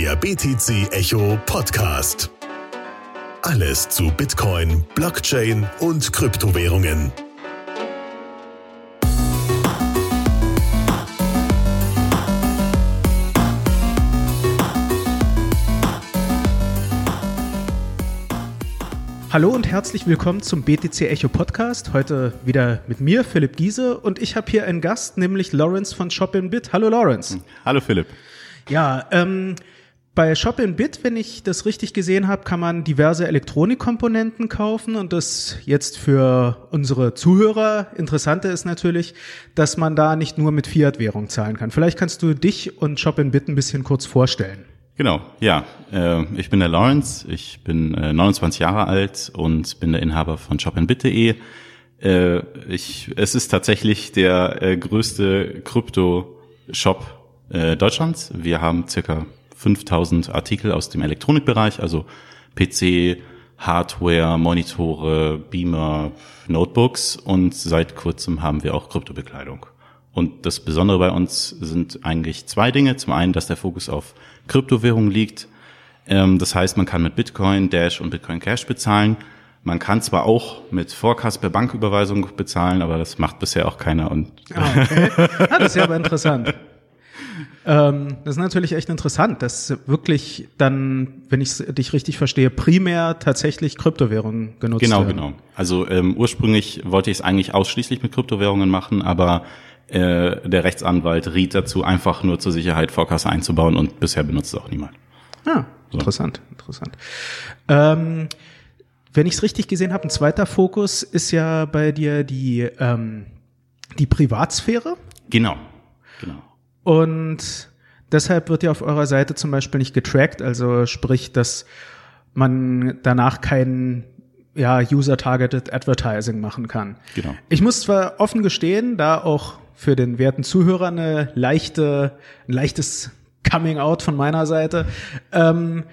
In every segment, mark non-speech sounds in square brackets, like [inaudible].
Der BTC Echo Podcast. Alles zu Bitcoin, Blockchain und Kryptowährungen. Hallo und herzlich willkommen zum BTC Echo Podcast. Heute wieder mit mir, Philipp Giese, und ich habe hier einen Gast, nämlich Lawrence von Shop Bit. Hallo Lawrence. Hallo Philipp. Ja, ähm, bei Shop Bit, wenn ich das richtig gesehen habe, kann man diverse Elektronikkomponenten kaufen und das jetzt für unsere Zuhörer interessante ist natürlich, dass man da nicht nur mit Fiat-Währung zahlen kann. Vielleicht kannst du dich und Shop Bit ein bisschen kurz vorstellen. Genau, ja. Äh, ich bin der Lawrence, ich bin äh, 29 Jahre alt und bin der Inhaber von shopandbit.de. Äh, ich, es ist tatsächlich der äh, größte Krypto-Shop äh, Deutschlands. Wir haben circa 5000 Artikel aus dem Elektronikbereich, also PC, Hardware, Monitore, Beamer, Notebooks und seit kurzem haben wir auch Kryptobekleidung. Und das Besondere bei uns sind eigentlich zwei Dinge. Zum einen, dass der Fokus auf Kryptowährungen liegt. Ähm, das heißt, man kann mit Bitcoin, Dash und Bitcoin Cash bezahlen. Man kann zwar auch mit Forecast per Banküberweisung bezahlen, aber das macht bisher auch keiner. Und ah, okay. ah, das ist ja aber interessant. [laughs] Ähm, das ist natürlich echt interessant, dass wirklich dann, wenn ich dich richtig verstehe, primär tatsächlich Kryptowährungen genutzt genau, werden. Genau, genau. Also ähm, ursprünglich wollte ich es eigentlich ausschließlich mit Kryptowährungen machen, aber äh, der Rechtsanwalt riet dazu, einfach nur zur Sicherheit Vorkasse einzubauen und bisher benutzt es auch niemand. Ah, so. interessant, interessant. Ähm, wenn ich es richtig gesehen habe, ein zweiter Fokus ist ja bei dir die, ähm, die Privatsphäre. Genau, genau. Und deshalb wird ja auf eurer Seite zum Beispiel nicht getrackt, also sprich, dass man danach keinen ja, User-Targeted Advertising machen kann. Genau. Ich muss zwar offen gestehen, da auch für den werten Zuhörer eine leichte, ein leichtes Coming Out von meiner Seite. Ähm,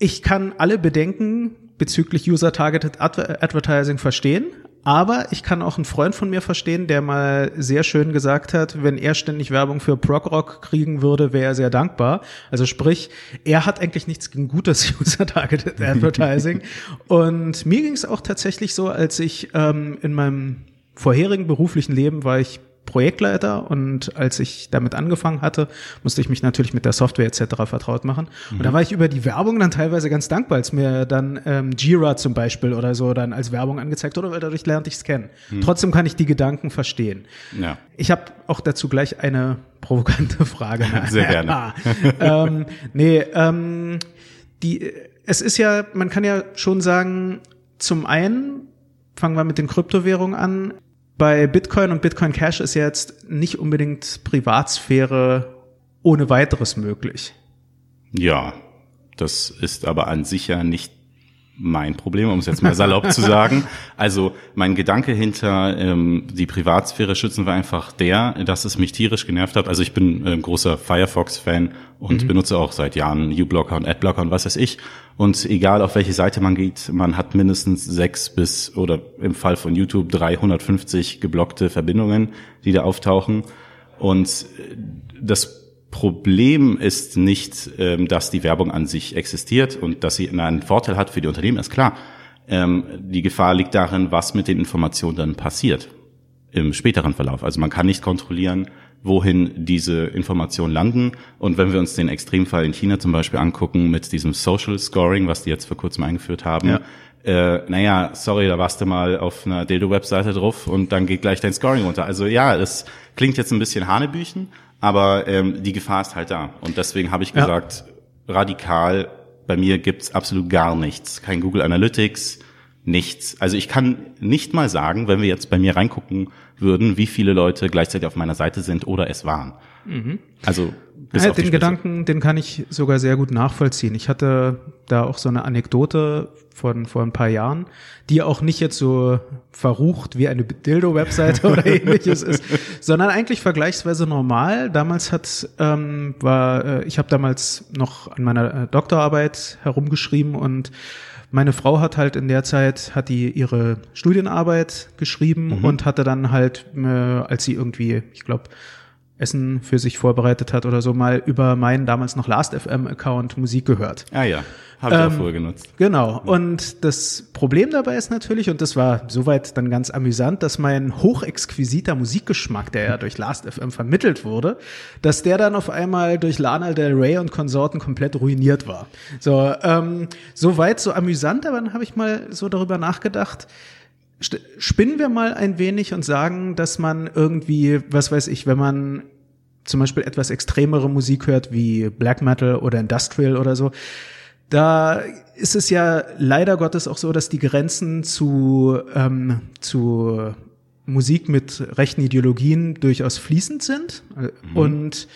ich kann alle Bedenken bezüglich User-Targeted Advertising verstehen, aber ich kann auch einen Freund von mir verstehen, der mal sehr schön gesagt hat, wenn er ständig Werbung für Progrock kriegen würde, wäre er sehr dankbar. Also sprich, er hat eigentlich nichts gegen gutes [laughs] User-Targeted Advertising. [laughs] Und mir ging es auch tatsächlich so, als ich ähm, in meinem vorherigen beruflichen Leben war ich Projektleiter und als ich damit angefangen hatte, musste ich mich natürlich mit der Software etc. vertraut machen. Mhm. Und da war ich über die Werbung dann teilweise ganz dankbar, als mir dann ähm, Jira zum Beispiel oder so dann als Werbung angezeigt wurde, weil dadurch lernte ich es kennen. Mhm. Trotzdem kann ich die Gedanken verstehen. Ja. Ich habe auch dazu gleich eine provokante [laughs] Frage. Sehr [laughs] gerne. ah, ähm, nee, ähm, die, es ist ja, man kann ja schon sagen, zum einen fangen wir mit den Kryptowährungen an bei Bitcoin und Bitcoin Cash ist jetzt nicht unbedingt Privatsphäre ohne weiteres möglich. Ja, das ist aber an sich ja nicht mein Problem, um es jetzt mal salopp zu sagen. Also mein Gedanke hinter ähm, die Privatsphäre schützen war einfach der, dass es mich tierisch genervt hat. Also ich bin äh, großer Firefox-Fan und mhm. benutze auch seit Jahren U-Blocker und Adblocker und was weiß ich. Und egal auf welche Seite man geht, man hat mindestens sechs bis oder im Fall von YouTube 350 geblockte Verbindungen, die da auftauchen. Und äh, das Problem ist nicht, ähm, dass die Werbung an sich existiert und dass sie einen Vorteil hat für die Unternehmen, ist klar. Ähm, die Gefahr liegt darin, was mit den Informationen dann passiert im späteren Verlauf. Also man kann nicht kontrollieren, wohin diese Informationen landen. Und wenn wir uns den Extremfall in China zum Beispiel angucken mit diesem Social Scoring, was die jetzt vor kurzem eingeführt haben, ja. äh, naja, sorry, da warst du mal auf einer Dildo-Webseite drauf und dann geht gleich dein Scoring runter. Also ja, es klingt jetzt ein bisschen Hanebüchen, aber ähm, die Gefahr ist halt da. Und deswegen habe ich gesagt, ja. radikal, bei mir gibt's absolut gar nichts. Kein Google Analytics, nichts. Also ich kann nicht mal sagen, wenn wir jetzt bei mir reingucken würden, wie viele Leute gleichzeitig auf meiner Seite sind oder es waren. Mhm. Also bis ja, den Gedanken, den kann ich sogar sehr gut nachvollziehen. Ich hatte da auch so eine Anekdote von vor ein paar Jahren, die auch nicht jetzt so verrucht wie eine Dildo-Webseite oder [laughs] ähnliches ist, sondern eigentlich vergleichsweise normal. Damals hat ähm, war äh, ich habe damals noch an meiner äh, Doktorarbeit herumgeschrieben und meine Frau hat halt in der Zeit hat die ihre Studienarbeit geschrieben mhm. und hatte dann halt äh, als sie irgendwie ich glaube Essen für sich vorbereitet hat oder so, mal über meinen damals noch Last.fm-Account Musik gehört. Ah ja, habe ich Ähm, auch vorher genutzt. Genau. Und das Problem dabei ist natürlich, und das war soweit dann ganz amüsant, dass mein hochexquisiter Musikgeschmack, der ja durch Last.fm vermittelt wurde, dass der dann auf einmal durch Lana Del Rey und Konsorten komplett ruiniert war. So, ähm, soweit so amüsant, aber dann habe ich mal so darüber nachgedacht, Spinnen wir mal ein wenig und sagen, dass man irgendwie, was weiß ich, wenn man zum Beispiel etwas extremere Musik hört wie Black Metal oder Industrial oder so, da ist es ja leider Gottes auch so, dass die Grenzen zu, ähm, zu Musik mit rechten Ideologien durchaus fließend sind. Und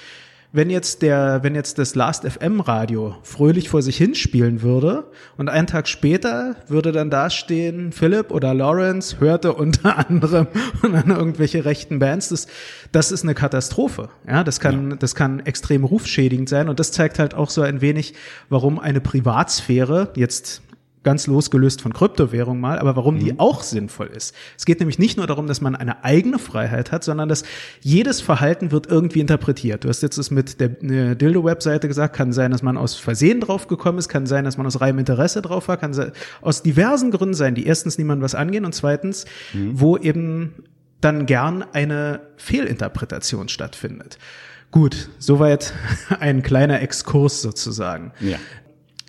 wenn jetzt der, wenn jetzt das Last FM Radio fröhlich vor sich hinspielen würde und einen Tag später würde dann dastehen, Philipp oder Lawrence hörte unter [laughs] anderem und dann irgendwelche rechten Bands, das, das ist eine Katastrophe. Ja, das kann, das kann extrem rufschädigend sein und das zeigt halt auch so ein wenig, warum eine Privatsphäre jetzt ganz losgelöst von Kryptowährung mal, aber warum die auch sinnvoll ist. Es geht nämlich nicht nur darum, dass man eine eigene Freiheit hat, sondern dass jedes Verhalten wird irgendwie interpretiert. Du hast jetzt das mit der äh, Dildo-Webseite gesagt, kann sein, dass man aus Versehen drauf gekommen ist, kann sein, dass man aus reinem Interesse drauf war, kann sein, aus diversen Gründen sein, die erstens niemand was angehen und zweitens, wo eben dann gern eine Fehlinterpretation stattfindet. Gut, soweit [laughs] ein kleiner Exkurs sozusagen. Ja.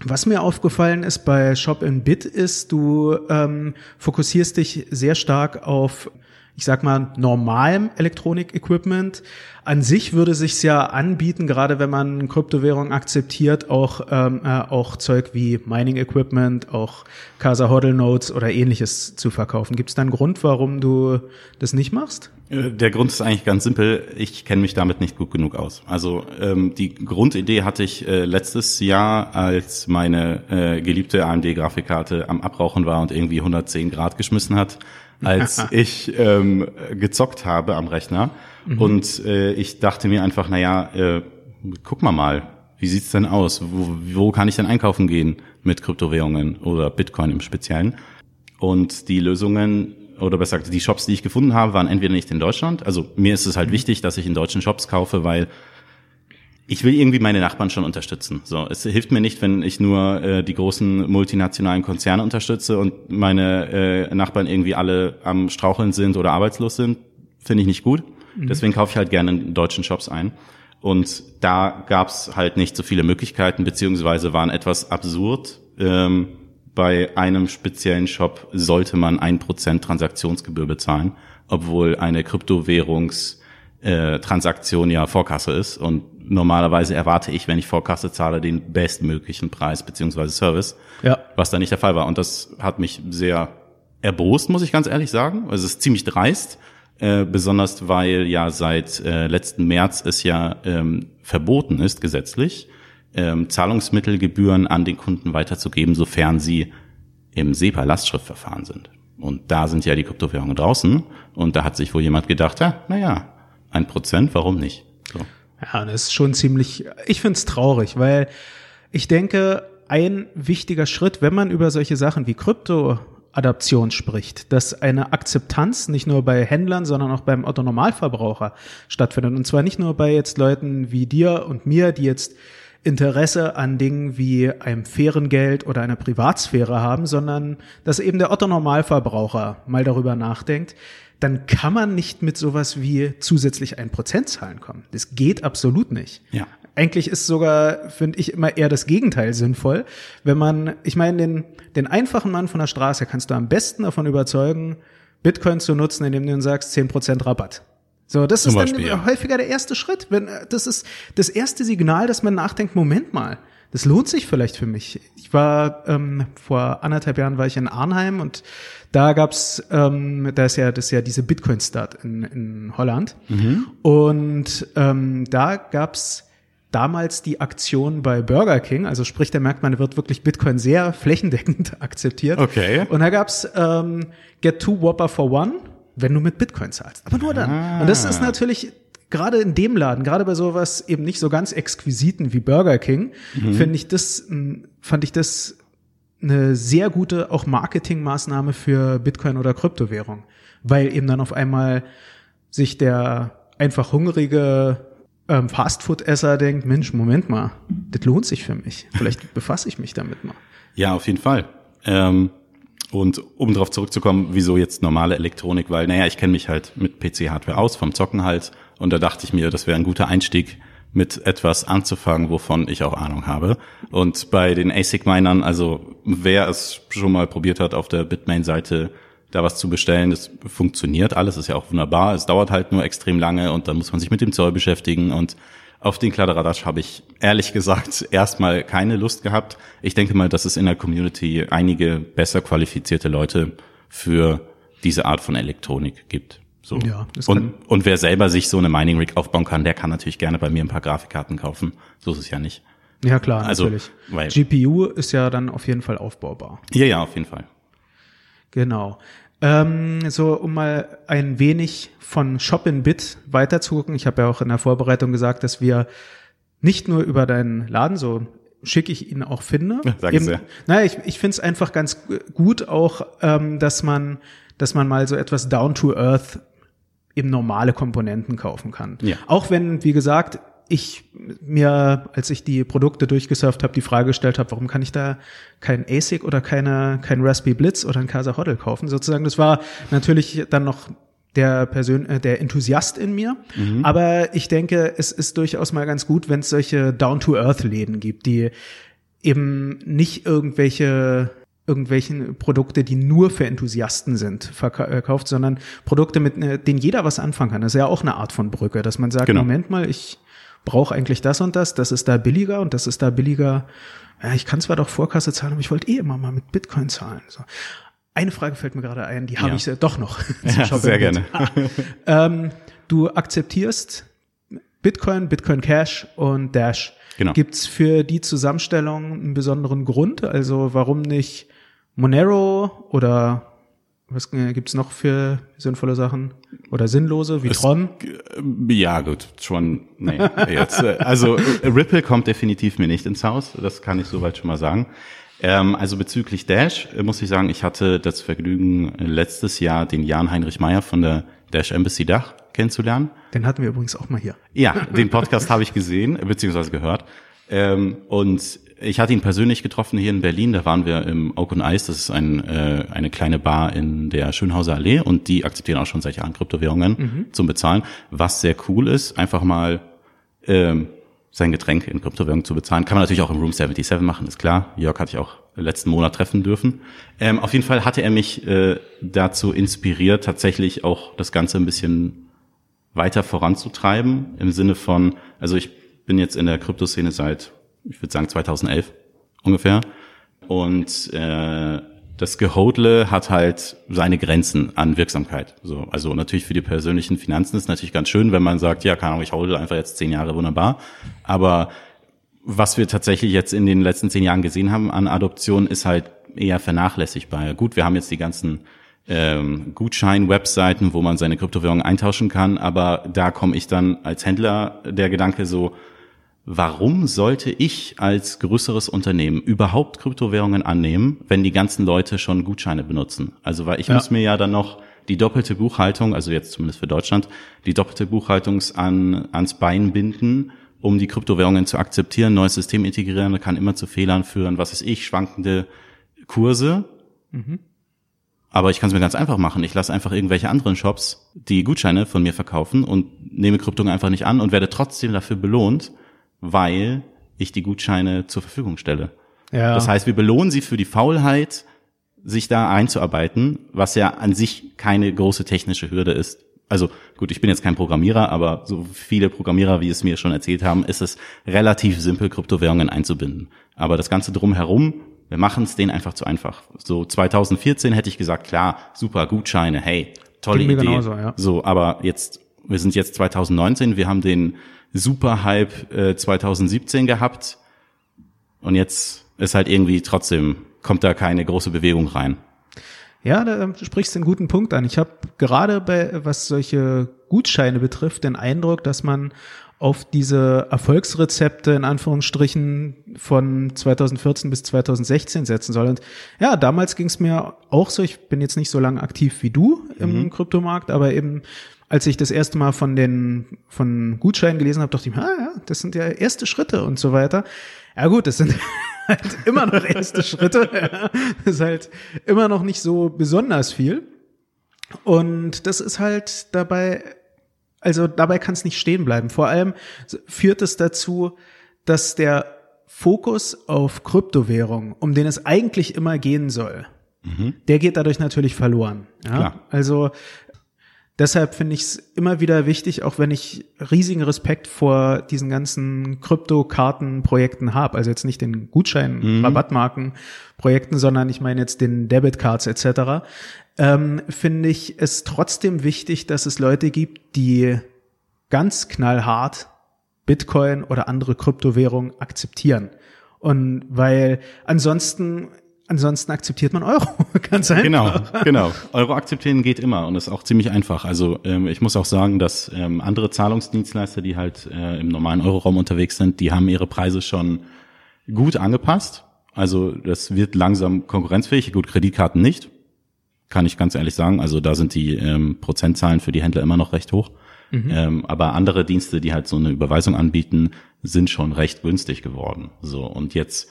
Was mir aufgefallen ist bei Shop in Bit ist, du ähm, fokussierst dich sehr stark auf, ich sag mal, normalem Elektronik-Equipment. An sich würde sich's ja anbieten, gerade wenn man Kryptowährung akzeptiert, auch ähm, äh, auch Zeug wie Mining-Equipment, auch Casa Hodl Nodes oder ähnliches zu verkaufen. Gibt es da einen Grund, warum du das nicht machst? Äh, Der Grund ist eigentlich ganz simpel. Ich kenne mich damit nicht gut genug aus. Also ähm, die Grundidee hatte ich äh, letztes Jahr, als meine äh, geliebte AMD-Grafikkarte am Abrauchen war und irgendwie 110 Grad geschmissen hat, [laughs] als ich ähm, gezockt habe am Rechner. Und äh, ich dachte mir einfach, na ja, äh, guck mal mal, wie sieht's denn aus? Wo, wo kann ich denn einkaufen gehen mit Kryptowährungen oder Bitcoin im Speziellen? Und die Lösungen oder besser gesagt, die Shops, die ich gefunden habe, waren entweder nicht in Deutschland. Also mir ist es halt wichtig, dass ich in deutschen Shops kaufe, weil ich will irgendwie meine Nachbarn schon unterstützen. So, es hilft mir nicht, wenn ich nur äh, die großen multinationalen Konzerne unterstütze und meine äh, Nachbarn irgendwie alle am Straucheln sind oder arbeitslos sind. Finde ich nicht gut. Deswegen kaufe ich halt gerne in deutschen Shops ein. Und da gab's halt nicht so viele Möglichkeiten, beziehungsweise waren etwas absurd. Ähm, bei einem speziellen Shop sollte man ein Prozent Transaktionsgebühr bezahlen, obwohl eine Kryptowährungs äh, Transaktion ja Vorkasse ist und normalerweise erwarte ich, wenn ich Vorkasse zahle, den bestmöglichen Preis beziehungsweise Service, Ja. was da nicht der Fall war. Und das hat mich sehr erbost, muss ich ganz ehrlich sagen. Also es ist ziemlich dreist, äh, besonders weil ja seit äh, letzten März es ja ähm, verboten ist, gesetzlich, ähm, Zahlungsmittelgebühren an den Kunden weiterzugeben, sofern sie im SEPA-Lastschriftverfahren sind. Und da sind ja die Kryptowährungen draußen. Und da hat sich wohl jemand gedacht, ja, naja, ein Prozent, warum nicht? So. Ja, das ist schon ziemlich, ich find's traurig, weil ich denke, ein wichtiger Schritt, wenn man über solche Sachen wie Kryptoadaption spricht, dass eine Akzeptanz nicht nur bei Händlern, sondern auch beim Otto Normalverbraucher stattfindet. Und zwar nicht nur bei jetzt Leuten wie dir und mir, die jetzt Interesse an Dingen wie einem fairen Geld oder einer Privatsphäre haben, sondern dass eben der Otto Normalverbraucher mal darüber nachdenkt, dann kann man nicht mit sowas wie zusätzlich ein Prozentzahlen kommen. Das geht absolut nicht. Ja. Eigentlich ist sogar, finde ich, immer eher das Gegenteil sinnvoll. Wenn man, ich meine, den, den einfachen Mann von der Straße kannst du am besten davon überzeugen, Bitcoin zu nutzen, indem du ihm sagst, 10% Rabatt. So, das Zum ist Beispiel, dann ja. häufiger der erste Schritt. Wenn, äh, das ist das erste Signal, dass man nachdenkt, Moment mal, das lohnt sich vielleicht für mich. Ich war ähm, vor anderthalb Jahren war ich in Arnheim und da gab's, ähm, da ist ja das ist ja diese Bitcoin-Start in, in Holland und ähm, da gab's damals die Aktion bei Burger King, also sprich, da merkt man, wird wirklich Bitcoin sehr flächendeckend [laughs] akzeptiert. Okay. Und da gab's ähm, Get Two Whopper for One, wenn du mit Bitcoin zahlst. Aber nur dann. Und das ist natürlich gerade in dem Laden, gerade bei sowas eben nicht so ganz exquisiten wie Burger King, finde ich das, mh, fand ich das eine sehr gute auch Marketingmaßnahme für Bitcoin oder Kryptowährung, weil eben dann auf einmal sich der einfach hungrige ähm, Fastfood-Esser denkt, Mensch, Moment mal, das lohnt sich für mich. Vielleicht [laughs] befasse ich mich damit mal. Ja, auf jeden Fall. Ähm, und um darauf zurückzukommen, wieso jetzt normale Elektronik, weil, naja, ich kenne mich halt mit PC-Hardware aus, vom Zocken halt. Und da dachte ich mir, das wäre ein guter Einstieg, mit etwas anzufangen, wovon ich auch Ahnung habe. Und bei den ASIC-Minern, also wer es schon mal probiert hat, auf der Bitmain-Seite da was zu bestellen, das funktioniert alles, ist ja auch wunderbar. Es dauert halt nur extrem lange und dann muss man sich mit dem Zoll beschäftigen und auf den Kladderadatsch habe ich ehrlich gesagt [laughs] erstmal keine Lust gehabt. Ich denke mal, dass es in der Community einige besser qualifizierte Leute für diese Art von Elektronik gibt. So. Ja, das und, kann- und wer selber sich so eine Mining Rig aufbauen kann, der kann natürlich gerne bei mir ein paar Grafikkarten kaufen. So ist es ja nicht. Ja, klar, Also, natürlich. weil- GPU ist ja dann auf jeden Fall aufbaubar. Ja, ja, auf jeden Fall. Genau. Ähm, so, um mal ein wenig von Shop in Bit weiterzugucken. Ich habe ja auch in der Vorbereitung gesagt, dass wir nicht nur über deinen Laden, so schick ich ihn auch finde. Ja, danke sehr. Naja, ich, ich finde es einfach ganz gut auch, ähm, dass man, dass man mal so etwas down to earth eben normale Komponenten kaufen kann. Ja. Auch wenn, wie gesagt, ich mir, als ich die Produkte durchgesurft habe, die Frage gestellt habe, warum kann ich da kein ASIC oder keine, kein Raspberry Blitz oder ein Casa Hoddle kaufen? Sozusagen, das war natürlich dann noch der Persön äh, der Enthusiast in mir. Aber ich denke, es ist durchaus mal ganz gut, wenn es solche Down-to-Earth-Läden gibt, die eben nicht irgendwelche irgendwelchen Produkte, die nur für Enthusiasten sind, verka- äh, sondern Produkte, mit äh, denen jeder was anfangen kann. Das ist ja auch eine Art von Brücke, dass man sagt, Genau. Moment mal, ich brauche eigentlich das und das, das ist da billiger und das ist da billiger. Ja, ich kann zwar doch Vorkasse zahlen, aber ich wollte eh immer mal mit Bitcoin zahlen. So. Eine Frage fällt mir gerade ein, die habe Ja. ich doch noch. [laughs] Ja, sehr gerne. Ähm, du akzeptierst Bitcoin, Bitcoin Cash und Dash. Genau. Gibt's für die Zusammenstellung einen besonderen Grund? Also warum nicht Monero oder was äh, gibt's noch für sinnvolle Sachen oder sinnlose wie Es- Tron? Ja, gut, schon. Nee, [laughs] jetzt, äh, also äh, Ripple kommt definitiv mir nicht ins Haus, das kann ich soweit schon mal sagen. Ähm, also bezüglich Dash äh, muss ich sagen, ich hatte das Vergnügen, äh, letztes Jahr den Jan Heinrich Meyer von der Dash Embassy Dach kennenzulernen. Den hatten wir übrigens auch mal hier. Ja, den Podcast habe ich gesehen, äh, beziehungsweise gehört. Ähm, und ich hatte ihn persönlich getroffen hier in Berlin. Da waren wir im Oak and Ice. Das ist ein, äh, eine kleine Bar in der Schönhauser Allee. Und die akzeptieren auch schon seit Jahren Kryptowährungen zum Bezahlen. Was sehr cool ist, einfach mal ähm, sein Getränk in Kryptowährungen zu bezahlen. Kann man natürlich auch im Room 77 machen, ist klar. Jörg hatte ich auch letzten Monat treffen dürfen. Ähm, auf jeden Fall hatte er mich äh, dazu inspiriert, tatsächlich auch das Ganze ein bisschen weiter voranzutreiben, im Sinne von, also ich bin jetzt in der Kryptoszene seit, ich würde sagen 2011 ungefähr. Und äh, das Gehodle hat halt seine Grenzen an Wirksamkeit. So, also natürlich für die persönlichen Finanzen ist natürlich ganz schön, wenn man sagt, ja, keine Ahnung, ich hodle einfach jetzt zehn Jahre wunderbar. Aber was wir tatsächlich jetzt in den letzten zehn Jahren gesehen haben an Adoption, ist halt eher vernachlässigbar. Gut, wir haben jetzt die ganzen ähm, Gutschein-Webseiten, wo man seine Kryptowährungen eintauschen kann, aber da komme ich dann als Händler der Gedanke so, warum sollte ich als größeres Unternehmen überhaupt Kryptowährungen annehmen, wenn die ganzen Leute schon Gutscheine benutzen? Also weil ich Ja. muss mir ja dann noch die doppelte Buchhaltung, also jetzt zumindest für Deutschland, die doppelte Buchhaltung an, ans Bein binden, um die Kryptowährungen zu akzeptieren, neues System integrieren, kann immer zu Fehlern führen, was weiß ich, schwankende Kurse. Aber ich kann es mir ganz einfach machen. Ich lasse einfach irgendwelche anderen Shops die Gutscheine von mir verkaufen und nehme Kryptung einfach nicht an und werde trotzdem dafür belohnt, weil ich die Gutscheine zur Verfügung stelle. Ja. Das heißt, wir belohnen sie für die Faulheit, sich da einzuarbeiten, was ja an sich keine große technische Hürde ist. Also gut, ich bin jetzt kein Programmierer, aber so viele Programmierer, wie es mir schon erzählt haben, ist es relativ simpel, Kryptowährungen einzubinden. Aber das Ganze drumherum, wir machen es denen einfach zu einfach. So 2014 hätte ich gesagt, klar, super, Gutscheine, hey, tolle Idee. genauso, ja. So, aber jetzt, wir sind jetzt 2019, wir haben den Super-Hype äh, 2017 gehabt und jetzt ist halt irgendwie trotzdem, kommt da keine große Bewegung rein. Ja, da ähm, sprichst du einen guten Punkt an. Ich habe gerade bei, was solche Gutscheine betrifft, den Eindruck, dass man auf diese Erfolgsrezepte in Anführungsstrichen von 2014 bis 2016 setzen soll. Und ja, damals ging es mir auch so, ich bin jetzt nicht so lange aktiv wie du im Kryptomarkt, aber eben als ich das erste Mal von den von Gutscheinen gelesen habe, dachte ich mir, ah ja, das sind ja erste Schritte und so weiter. Ja gut, das sind [laughs] halt immer noch erste Schritte. Ja. Das ist halt immer noch nicht so besonders viel. Und das ist halt dabei, also dabei kann es nicht stehen bleiben. Vor allem führt es dazu, dass der Fokus auf Kryptowährung, um den es eigentlich immer gehen soll, mhm. der geht dadurch natürlich verloren. Ja? Klar. Also deshalb finde ich es immer wieder wichtig, auch wenn ich riesigen Respekt vor diesen ganzen Kryptokartenprojekten habe, also jetzt nicht den mhm. Rabattmarken-Projekten, sondern ich meine jetzt den Debitcards etc., ähm, finde ich es trotzdem wichtig, dass es Leute gibt, die ganz knallhart Bitcoin oder andere Kryptowährungen akzeptieren. Und weil ansonsten Ansonsten akzeptiert man Euro, [laughs] ganz einfach. Genau, genau. Euro akzeptieren geht immer und ist auch ziemlich einfach. Also ähm, ich muss auch sagen, dass ähm, andere Zahlungsdienstleister, die halt äh, im normalen Euroraum unterwegs sind, die haben ihre Preise schon gut angepasst. Also das wird langsam konkurrenzfähig. Gut, Kreditkarten nicht, kann ich ganz ehrlich sagen. Also da sind die ähm, Prozentzahlen für die Händler immer noch recht hoch. Mhm. Ähm, aber andere Dienste, die halt so eine Überweisung anbieten, sind schon recht günstig geworden. So und jetzt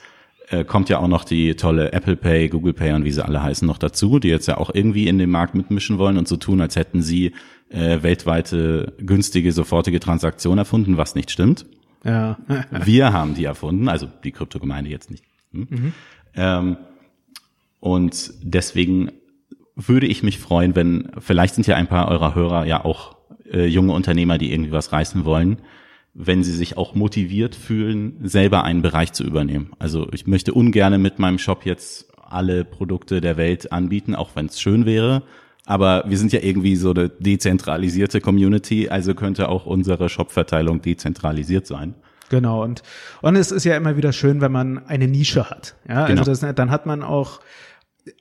äh, kommt ja auch noch die tolle Apple Pay, Google Pay und wie sie alle heißen noch dazu, die jetzt ja auch irgendwie in den Markt mitmischen wollen und so tun, als hätten sie äh, weltweite günstige, sofortige Transaktion erfunden, was nicht stimmt. Ja. [laughs] Wir haben die erfunden, also die Kryptogemeinde jetzt nicht. Hm? Mhm. Ähm, und deswegen würde ich mich freuen, wenn, vielleicht sind ja ein paar eurer Hörer ja auch äh, junge Unternehmer, die irgendwie was reißen wollen, wenn sie sich auch motiviert fühlen, selber einen Bereich zu übernehmen. Also ich möchte ungerne mit meinem Shop jetzt alle Produkte der Welt anbieten, auch wenn es schön wäre. Aber wir sind ja irgendwie so eine dezentralisierte Community, also könnte auch unsere Shop-Verteilung dezentralisiert sein. Genau, und, und es ist ja immer wieder schön, wenn man eine Nische hat. Ja, also genau. also das, dann hat man auch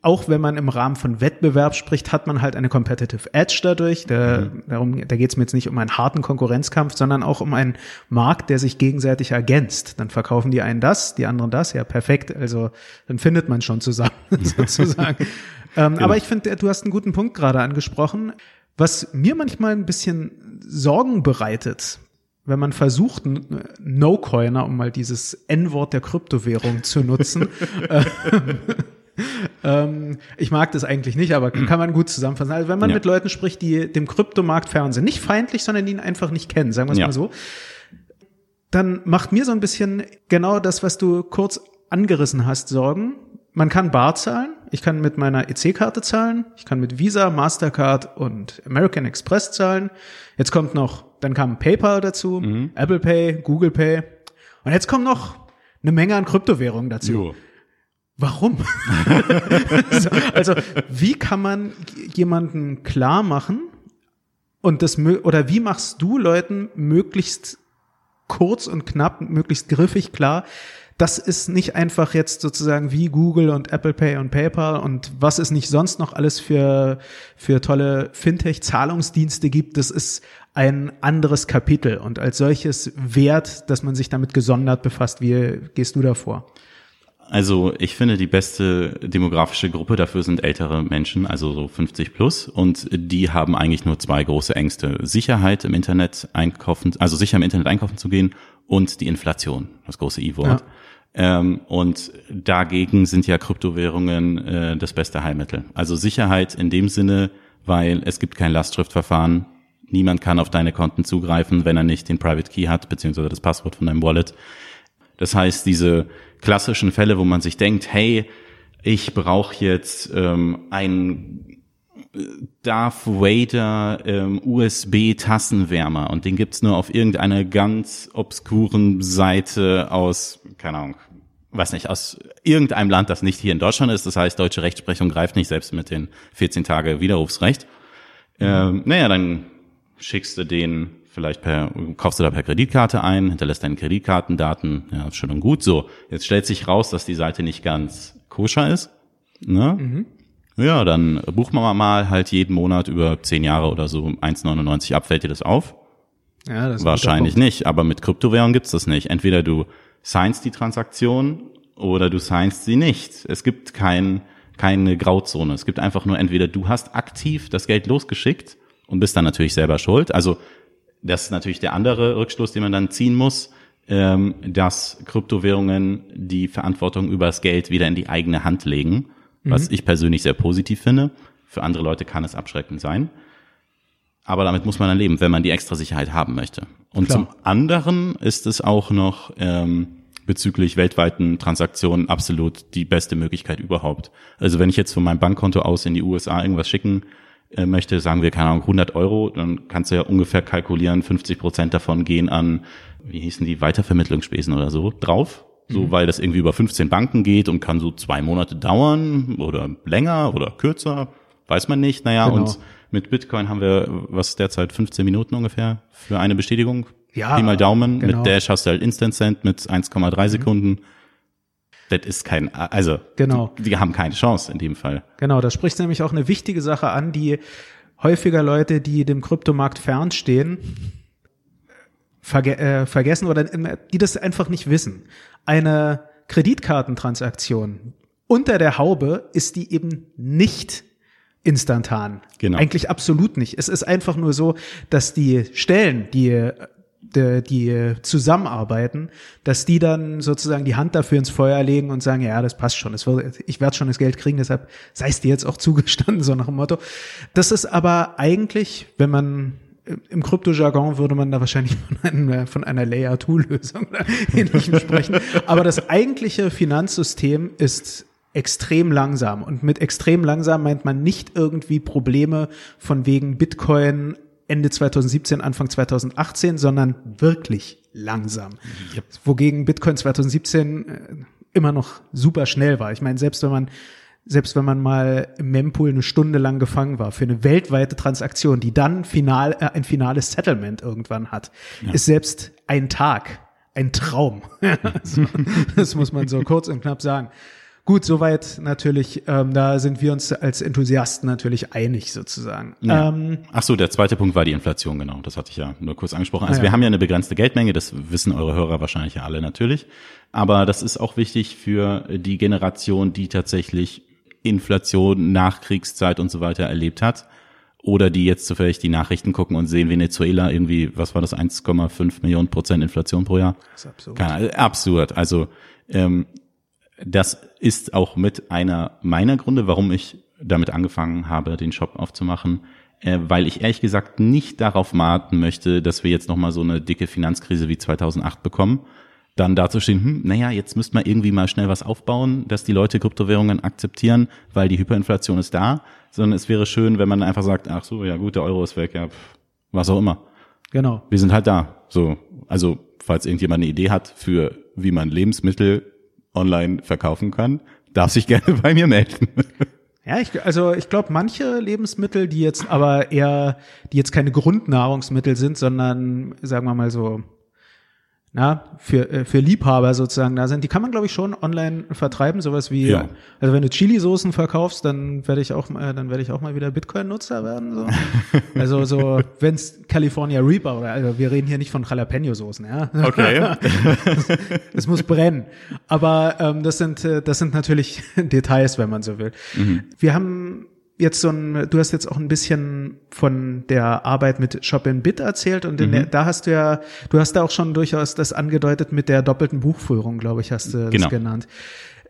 auch wenn man im Rahmen von Wettbewerb spricht, hat man halt eine Competitive Edge dadurch. Der, mhm. darum, da geht es mir jetzt nicht um einen harten Konkurrenzkampf, sondern auch um einen Markt, der sich gegenseitig ergänzt. Dann verkaufen die einen das, die anderen das. Ja, perfekt. Also dann findet man schon zusammen [laughs] sozusagen. ähm, genau. Aber ich finde, du hast einen guten Punkt gerade angesprochen. Was mir manchmal ein bisschen Sorgen bereitet, wenn man versucht, No-Coiner, um mal dieses N-Wort der Kryptowährung zu nutzen, [laughs] äh, ähm, ich mag das eigentlich nicht, aber kann man gut zusammenfassen. Also wenn man ja. mit Leuten spricht, die dem Kryptomarkt fern sind, nicht feindlich, sondern die ihn einfach nicht kennen, sagen wir es ja. mal so, dann macht mir so ein bisschen genau das, was du kurz angerissen hast, Sorgen. Man kann Bar zahlen, ich kann mit meiner EC-Karte zahlen, ich kann mit Visa, Mastercard und American Express zahlen. Jetzt kommt noch, dann kam PayPal dazu, mhm. Apple Pay, Google Pay. Und jetzt kommt noch eine Menge an Kryptowährungen dazu. Jo. Warum? [laughs] also, wie kann man jemanden klar machen und das oder wie machst du Leuten möglichst kurz und knapp, möglichst griffig klar, das ist nicht einfach jetzt sozusagen wie Google und Apple Pay und PayPal und was es nicht sonst noch alles für, für tolle Fintech-Zahlungsdienste gibt, das ist ein anderes Kapitel und als solches wert, dass man sich damit gesondert befasst. Wie gehst du davor? Also ich finde, die beste demografische Gruppe dafür sind ältere Menschen, also so 50 plus. Und die haben eigentlich nur zwei große Ängste. Sicherheit im Internet einkaufen, also sicher im Internet einkaufen zu gehen und die Inflation, das große I-Wort. Ja. Ähm, und dagegen sind ja Kryptowährungen äh, das beste Heilmittel. Also Sicherheit in dem Sinne, weil es gibt kein Lastschriftverfahren. Niemand kann auf deine Konten zugreifen, wenn er nicht den Private Key hat, beziehungsweise das Passwort von deinem Wallet. Das heißt, diese klassischen Fälle, wo man sich denkt, hey, ich brauche jetzt ähm, ein äh, Darth Vader ähm, USB-Tassenwärmer und den gibt's nur auf irgendeiner ganz obskuren Seite aus, keine Ahnung, weiß nicht, aus irgendeinem Land, das nicht hier in Deutschland ist. Das heißt, deutsche Rechtsprechung greift nicht selbst mit den 14 Tage Widerrufsrecht. Ähm, naja, dann schickst du den vielleicht per, kaufst du da per Kreditkarte ein, hinterlässt deine Kreditkartendaten, ja, schön und gut. So, jetzt stellt sich raus, dass die Seite nicht ganz koscher ist. Ne? Mhm. Ja, dann buchen wir mal halt jeden Monat über zehn Jahre oder so 1,99 ab. Fällt dir das auf? Ja, das ist Wahrscheinlich nicht, aber mit Kryptowährung gibt's das nicht. Entweder du signst die Transaktion oder du signst sie nicht. Es gibt kein, keine Grauzone. Es gibt einfach nur entweder du hast aktiv das Geld losgeschickt und bist dann natürlich selber schuld. Also das ist natürlich der andere Rückschluss, den man dann ziehen muss, ähm, dass Kryptowährungen die Verantwortung über das Geld wieder in die eigene Hand legen, was mhm. ich persönlich sehr positiv finde. Für andere Leute kann es abschreckend sein. Aber damit muss man dann leben, wenn man die extra Sicherheit haben möchte. Und Klar. zum anderen ist es auch noch ähm, bezüglich weltweiten Transaktionen absolut die beste Möglichkeit überhaupt. Also wenn ich jetzt von meinem Bankkonto aus in die USA irgendwas schicken äh, möchte, sagen wir, keine Ahnung, 100 Euro, dann kannst du ja ungefähr kalkulieren, 50 Prozent davon gehen an, wie hießen die, Weitervermittlungsspesen oder so, drauf. So, mhm. weil das irgendwie über 15 Banken geht und kann so zwei Monate dauern oder länger oder kürzer, weiß man nicht. Naja, genau. und mit Bitcoin haben wir, was derzeit 15 Minuten ungefähr für eine Bestätigung. Ja. Pi mal Daumen. Genau. Mit Dash hast du halt Instant Send mit 1,3 mhm. Sekunden das ist kein, also genau. die, die haben keine Chance in dem Fall. Genau, da spricht nämlich auch eine wichtige Sache an, die häufiger Leute, die dem Kryptomarkt fernstehen, verge äh, vergessen oder die das einfach nicht wissen. Eine Kreditkartentransaktion unter der Haube ist die eben nicht instantan. Genau. Eigentlich absolut nicht. Es ist einfach nur so, dass die Stellen, die die, die zusammenarbeiten, dass die dann sozusagen die Hand dafür ins Feuer legen und sagen, ja, das passt schon, wird, ich werde schon das Geld kriegen, deshalb sei es dir jetzt auch [laughs] zugestanden, so nach dem Motto. Das ist aber eigentlich, wenn man im Kryptojargon würde man da wahrscheinlich von, einem, von einer Layer-2-Lösung oder [laughs] ähnlichem sprechen. Aber das eigentliche Finanzsystem ist extrem langsam. Und mit extrem langsam meint man nicht irgendwie Probleme von wegen Bitcoin Ende 2017, Anfang 2018, sondern wirklich langsam. Yep. Wogegen Bitcoin 2017 äh, immer noch super schnell war. Ich meine, selbst wenn man selbst wenn man mal im Mempool eine Stunde lang gefangen war für eine weltweite Transaktion, die dann final, äh, ein finales Settlement irgendwann hat, ja. ist selbst ein Tag ein Traum. [laughs] [laughs] das muss man so kurz und knapp sagen. Gut, soweit natürlich, ähm, da sind wir uns als Enthusiasten natürlich einig sozusagen. Ja. Ähm, Ach so, der zweite Punkt war die Inflation, genau. Das hatte ich ja nur kurz angesprochen. Also ja. wir haben ja eine begrenzte Geldmenge, das wissen eure Hörer wahrscheinlich ja alle natürlich. Aber das ist auch wichtig für die Generation, die tatsächlich Inflation, Nachkriegszeit und so weiter erlebt hat. Oder die jetzt zufällig die Nachrichten gucken und sehen, Venezuela irgendwie, was war das, 1,5 Millionen Prozent Inflation pro Jahr? Das ist absurd. Keine, absurd. Also ähm, das ist auch mit einer meiner Gründe, warum ich damit angefangen habe, den Shop aufzumachen, äh, weil ich ehrlich gesagt nicht darauf warten möchte, dass wir jetzt nochmal so eine dicke Finanzkrise wie 2008 bekommen. Dann dazu stehen, hm, naja, jetzt müsste man irgendwie mal schnell was aufbauen, dass die Leute Kryptowährungen akzeptieren, weil die Hyperinflation ist da. Sondern es wäre schön, wenn man einfach sagt, ach so, ja gut, der Euro ist weg, ja, pff, was auch immer. Genau. Wir sind halt da. So, also falls irgendjemand eine Idee hat für, wie man Lebensmittel online verkaufen kann, darf sich gerne [laughs] bei mir melden. Ja, ich, also ich glaube, manche Lebensmittel, die jetzt aber eher, die jetzt keine Grundnahrungsmittel sind, sondern sagen wir mal so na, für, äh, für Liebhaber sozusagen da sind, die kann man, glaube ich, schon online vertreiben, sowas wie, ja. also wenn du Chili-Soßen verkaufst, dann werde ich auch, äh, dann werde ich auch mal wieder Bitcoin-Nutzer werden. So. [laughs] also so, wenn's California Reaper oder, also wir reden hier nicht von Jalapeno-Soßen, ja. [laughs] Okay. [laughs] Es muss brennen. Aber ähm, das sind, äh, das sind natürlich Details, wenn man so will. Mhm. Wir haben jetzt so ein, du hast jetzt auch ein bisschen von der Arbeit mit Shop in Bit erzählt und mhm. der, da hast du ja, du hast da auch schon durchaus das angedeutet mit der doppelten Buchführung, glaube ich, hast du genau. das genannt.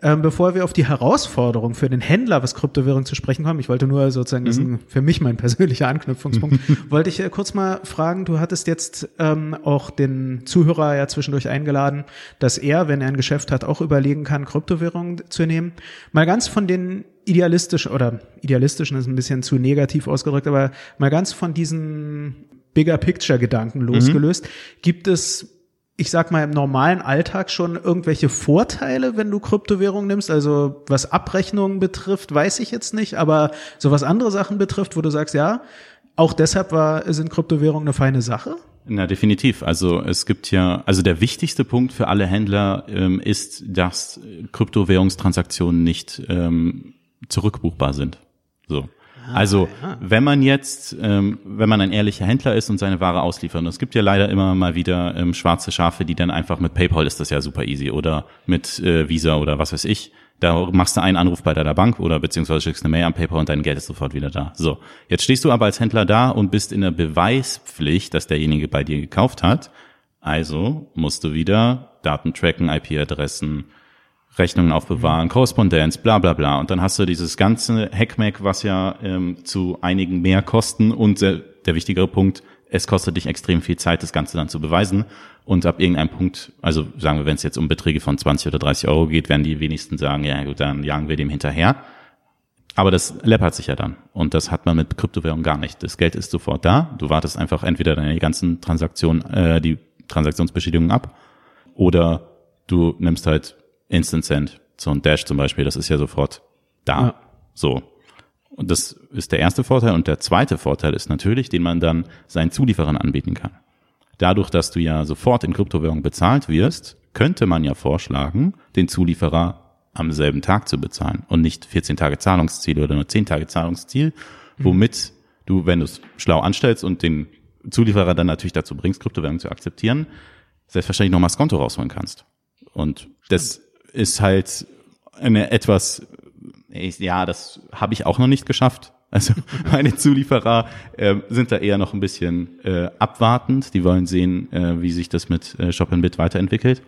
Ähm, bevor wir auf die Herausforderung für den Händler, was Kryptowährung zu sprechen kommen, ich wollte nur sozusagen, das ist mhm. für mich mein persönlicher Anknüpfungspunkt, [laughs] [laughs] wollte ich äh, kurz mal fragen, du hattest jetzt ähm, auch den Zuhörer ja zwischendurch eingeladen, dass er, wenn er ein Geschäft hat, auch überlegen kann, Kryptowährungen zu nehmen. Mal ganz von den idealistisch oder idealistischen ist ein bisschen zu negativ ausgedrückt, aber mal ganz von diesen Bigger Picture Gedanken mhm. losgelöst, mhm. gibt es ich sag mal, im normalen Alltag schon irgendwelche Vorteile, wenn du Kryptowährungen nimmst? Also was Abrechnungen betrifft, weiß ich jetzt nicht, aber so was andere Sachen betrifft, wo du sagst, ja, auch deshalb war, sind Kryptowährungen eine feine Sache? Na, definitiv. Also es gibt ja, also der wichtigste Punkt für alle Händler ähm, ist, dass Kryptowährungstransaktionen nicht ähm, zurückbuchbar sind. So. Ah, also ja. wenn man jetzt, ähm, wenn man ein ehrlicher Händler ist und seine Ware ausliefert, und es gibt ja leider immer mal wieder ähm, schwarze Schafe, die dann einfach mit PayPal ist das ja super easy oder mit äh, Visa oder was weiß ich, Da machst du einen Anruf bei deiner Bank oder beziehungsweise schickst eine Mail am Paper und dein Geld ist sofort wieder da. So, jetzt stehst du aber als Händler da und bist in der Beweispflicht, dass derjenige bei dir gekauft hat. Also musst du wieder Daten tracken, IP-Adressen, Rechnungen aufbewahren. Korrespondenz, bla bla bla. Und dann hast du dieses ganze Hackmack, was ja ähm, zu einigen mehr kosten und der, der wichtigere Punkt, es kostet dich extrem viel Zeit, das Ganze dann zu beweisen. Und ab irgendeinem Punkt, also sagen wir, wenn es jetzt um Beträge von 20 oder 30 Euro geht, werden die wenigsten sagen, ja gut, dann jagen wir dem hinterher. Aber das läppert sich ja dann. Und das hat man mit Kryptowährung gar nicht. Das Geld ist sofort da. Du wartest einfach entweder deine ganzen Transaktionen, äh, die Transaktionsbestätigung ab, oder du nimmst halt Instant Send, so ein Dash zum Beispiel, das ist ja sofort da. Ja. So. Und das ist der erste Vorteil. Und der zweite Vorteil ist natürlich, den man dann seinen Zulieferern anbieten kann. Dadurch, dass du ja sofort in Kryptowährung bezahlt wirst, könnte man ja vorschlagen, den Zulieferer am selben Tag zu bezahlen und nicht 14 Tage Zahlungsziel oder nur 10 Tage Zahlungsziel, womit du, wenn du es schlau anstellst und den Zulieferer dann natürlich dazu bringst, Kryptowährung zu akzeptieren, selbstverständlich nochmal das Konto rausholen kannst. Und das ist halt eine etwas ich, ja, das habe ich auch noch nicht geschafft. [laughs] Also meine Zulieferer äh, sind da eher noch ein bisschen äh, abwartend. Die wollen sehen, äh, wie sich das mit äh, Shop Bit weiterentwickelt.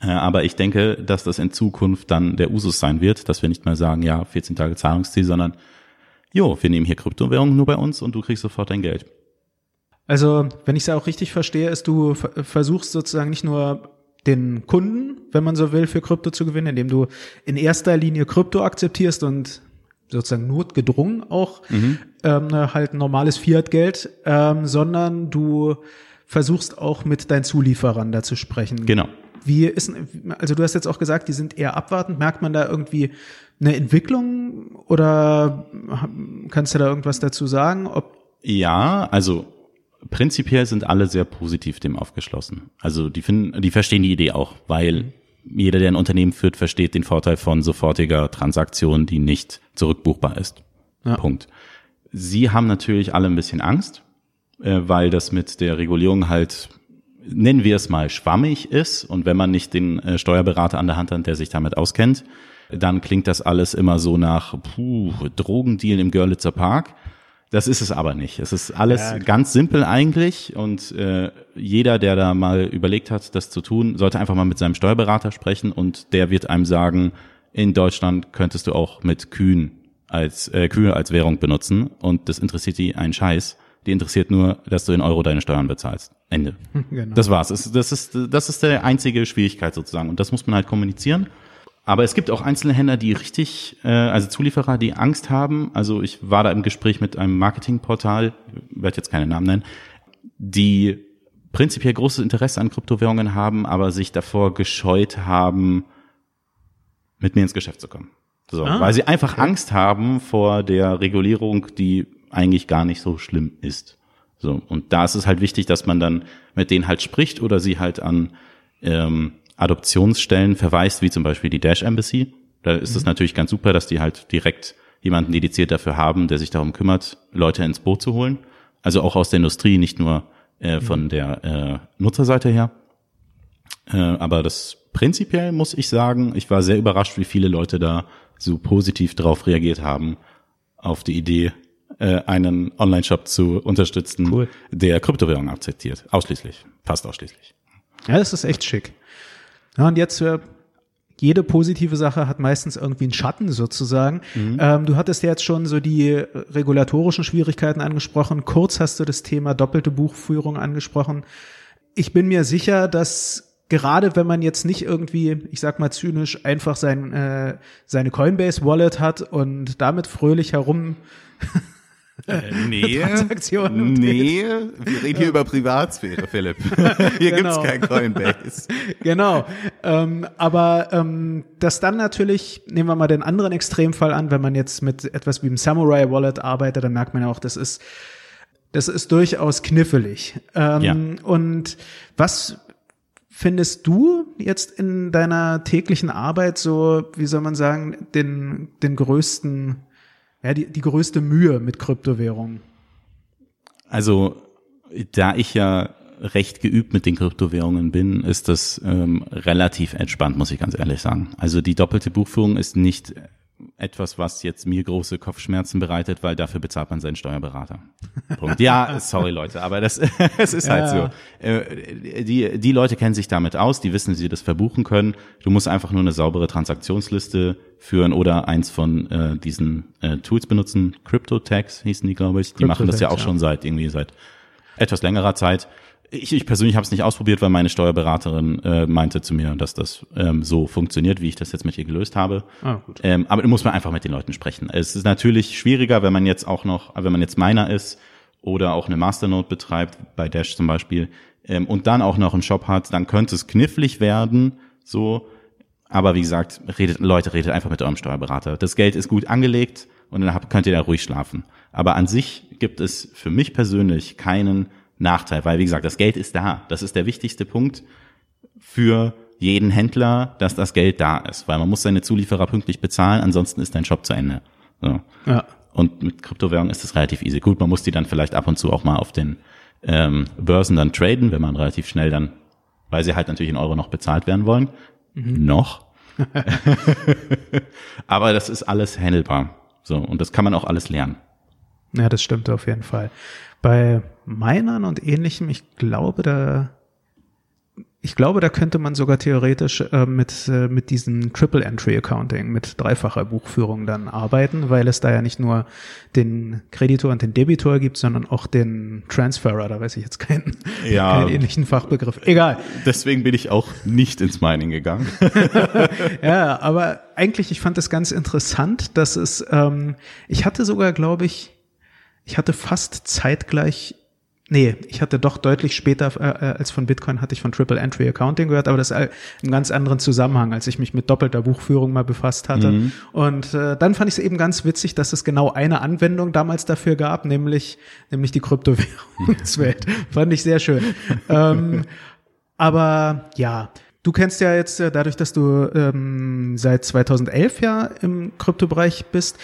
Äh, aber ich denke, dass das in Zukunft dann der Usus sein wird, dass wir nicht mehr sagen, ja, 14 Tage Zahlungsziel, sondern jo, wir nehmen hier Kryptowährungen nur bei uns und du kriegst sofort dein Geld. Also, wenn ich es auch richtig verstehe, ist du versuchst sozusagen nicht nur den Kunden, wenn man so will, für Krypto zu gewinnen, indem du in erster Linie Krypto akzeptierst und sozusagen notgedrungen auch mhm. ähm, halt normales Fiat-Geld, ähm, sondern du versuchst auch mit deinen Zulieferern da zu sprechen. Genau. Wie ist, also du hast jetzt auch gesagt, die sind eher abwartend. Merkt man da irgendwie eine Entwicklung oder kannst du da irgendwas dazu sagen? Ob ja, also prinzipiell sind alle sehr positiv dem aufgeschlossen. Also die finden, die verstehen die Idee auch, weil mhm. jeder, der ein Unternehmen führt, versteht den Vorteil von sofortiger Transaktion, die nicht zurückbuchbar ist. Ja. Punkt. Sie haben natürlich alle ein bisschen Angst, äh, weil das mit der Regulierung halt, nennen wir es mal, schwammig ist. Und wenn man nicht den äh, Steuerberater an der Hand hat, der sich damit auskennt, dann klingt das alles immer so nach puh, Drogendeal im Görlitzer Park. Das ist es aber nicht. Es ist alles ja, ganz simpel eigentlich und äh, jeder, der da mal überlegt hat, das zu tun, sollte einfach mal mit seinem Steuerberater sprechen und der wird einem sagen, in Deutschland könntest du auch mit Kühen als äh, Kühe als Währung benutzen und das interessiert die einen Scheiß. Die interessiert nur, dass du in Euro deine Steuern bezahlst. Ende. [laughs] Genau. Das war's. Das, das ist das ist der einzige Schwierigkeit sozusagen und das muss man halt kommunizieren. Aber es gibt auch einzelne Händler, die richtig, äh, also Zulieferer, die Angst haben. Also ich war da im Gespräch mit einem Marketingportal, werde jetzt keine Namen nennen, die prinzipiell großes Interesse an Kryptowährungen haben, aber sich davor gescheut haben, mit mir ins Geschäft zu kommen. So, ah, weil sie einfach okay. Angst haben vor der Regulierung, die eigentlich gar nicht so schlimm ist. So, und da ist es halt wichtig, dass man dann mit denen halt spricht oder sie halt an ähm, Adoptionsstellen verweist, wie zum Beispiel die Dash Embassy. Da ist es mhm. natürlich ganz super, dass die halt direkt jemanden dediziert dafür haben, der sich darum kümmert, Leute ins Boot zu holen. Also auch aus der Industrie, nicht nur äh, von mhm. der äh, Nutzerseite her. Äh, aber das prinzipiell muss ich sagen, ich war sehr überrascht, wie viele Leute da so positiv drauf reagiert haben, auf die Idee, äh, einen Online-Shop zu unterstützen, cool. der Kryptowährung akzeptiert. Ausschließlich. Fast ausschließlich. Ja, das ist echt schick. Ja, und jetzt äh, jede positive Sache hat meistens irgendwie einen Schatten sozusagen. Mhm. Ähm, du hattest ja jetzt schon so die regulatorischen Schwierigkeiten angesprochen. Kurz hast du das Thema doppelte Buchführung angesprochen. Ich bin mir sicher, dass gerade wenn man jetzt nicht irgendwie, ich sag mal zynisch, einfach sein, äh, seine Coinbase Wallet hat und damit fröhlich herum [laughs] äh, nee, [laughs] Transaktionen. Nee, wir reden hier über Privatsphäre, Philipp. [laughs] hier genau. gibt's kein Coinbase. [laughs] genau. Ähm, aber ähm, das dann natürlich, nehmen wir mal den anderen Extremfall an, wenn man jetzt mit etwas wie dem Samurai Wallet arbeitet, dann merkt man ja auch, das ist das ist durchaus knifflig. Ähm, ja. Und was findest du jetzt in deiner täglichen Arbeit so, wie soll man sagen, den, den größten ja, die, die größte Mühe mit Kryptowährungen? Also, da ich ja recht geübt mit den Kryptowährungen bin, ist das ähm, relativ entspannt, muss ich ganz ehrlich sagen. Also die doppelte Buchführung ist nicht etwas, was jetzt mir große Kopfschmerzen bereitet, weil dafür bezahlt man seinen Steuerberater. Punkt. Ja, sorry Leute, aber das [laughs] es ist halt ja. so. Äh, die, die Leute kennen sich damit aus, die wissen, wie sie das verbuchen können. Du musst einfach nur eine saubere Transaktionsliste führen oder eins von äh, diesen äh, Tools benutzen. CryptoTax hießen die, glaube ich. Die machen das ja auch schon seit irgendwie seit etwas längerer Zeit. Ich, ich persönlich habe es nicht ausprobiert, weil meine Steuerberaterin äh, meinte zu mir, dass das ähm, so funktioniert, wie ich das jetzt mit ihr gelöst habe. Ah, gut. Ähm, aber da muss man einfach mit den Leuten sprechen. Es ist natürlich schwieriger, wenn man jetzt auch noch, wenn man jetzt Miner ist oder auch eine Masternode betreibt, bei Dash zum Beispiel, ähm, und dann auch noch einen Shop hat, dann könnte es knifflig werden, so. Aber wie gesagt, redet, Leute, redet einfach mit eurem Steuerberater. Das Geld ist gut angelegt und dann habt, könnt ihr da ruhig schlafen. Aber an sich gibt es für mich persönlich keinen Nachteil, weil wie gesagt, das Geld ist da. Das ist der wichtigste Punkt für jeden Händler, dass das Geld da ist, weil man muss seine Zulieferer pünktlich bezahlen, ansonsten ist dein Shop zu Ende. So. Ja. Und mit Kryptowährung ist das relativ easy. Gut, man muss die dann vielleicht ab und zu auch mal auf den ähm, Börsen dann traden, wenn man relativ schnell dann, weil sie halt natürlich in Euro noch bezahlt werden wollen. Mhm. Noch. [laughs] [laughs] Aber das ist alles handelbar. So, und das kann man auch alles lernen. Ja, das stimmt auf jeden Fall. Bei Minern und ähnlichem, ich glaube, da ich glaube, da könnte man sogar theoretisch äh, mit, äh, mit diesem Triple Entry Accounting, mit dreifacher Buchführung dann arbeiten, weil es da ja nicht nur den Kreditor und den Debitor gibt, sondern auch den Transferer. Da weiß ich jetzt keinen, ja, [laughs] keinen ähnlichen Fachbegriff. Egal. Deswegen bin ich auch nicht ins Mining gegangen. [laughs] ja, aber eigentlich, ich fand es ganz interessant, dass es, ähm, ich hatte sogar, glaube ich, ich hatte fast zeitgleich Nee, ich hatte doch deutlich später äh, als von Bitcoin hatte ich von Triple Entry Accounting gehört, aber das ist im ganz anderen Zusammenhang, als ich mich mit doppelter Buchführung mal befasst hatte. Mhm. Und äh, dann fand ich es eben ganz witzig, dass es genau eine Anwendung damals dafür gab, nämlich nämlich die Kryptowährungswelt. [laughs] fand ich sehr schön. ähm, aber ja, du kennst ja jetzt äh, dadurch, dass du ähm, seit 2011 ja im Kryptobereich bist,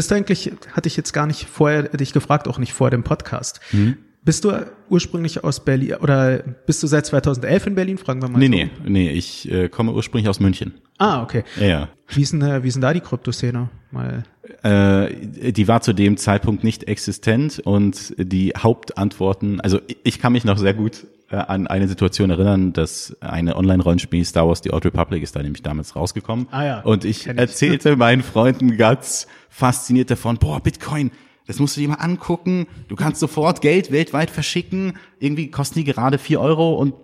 bist du eigentlich, hatte ich jetzt gar nicht vorher dich gefragt, auch nicht vor dem Podcast. Mhm. Bist du ursprünglich aus Berlin oder bist du seit 2011 in Berlin? Fragen wir mal. Nee, so. nee, nee, ich äh, komme ursprünglich aus München. Ah, okay. Ja. Wie ist denn, äh, wie ist denn da die Kryptoszene? Mal. Äh, die war zu dem Zeitpunkt nicht existent und die Hauptantworten, also ich kann mich noch sehr gut äh, an eine Situation erinnern, dass eine Online-Rollenspiel Star Wars The Old Republic ist da nämlich damals rausgekommen. Ah ja. Und ich, ich. erzählte meinen Freunden ganz fasziniert davon, boah, Bitcoin, das musst du dir mal angucken. Du kannst sofort Geld weltweit verschicken. Irgendwie kosten die gerade vier Euro und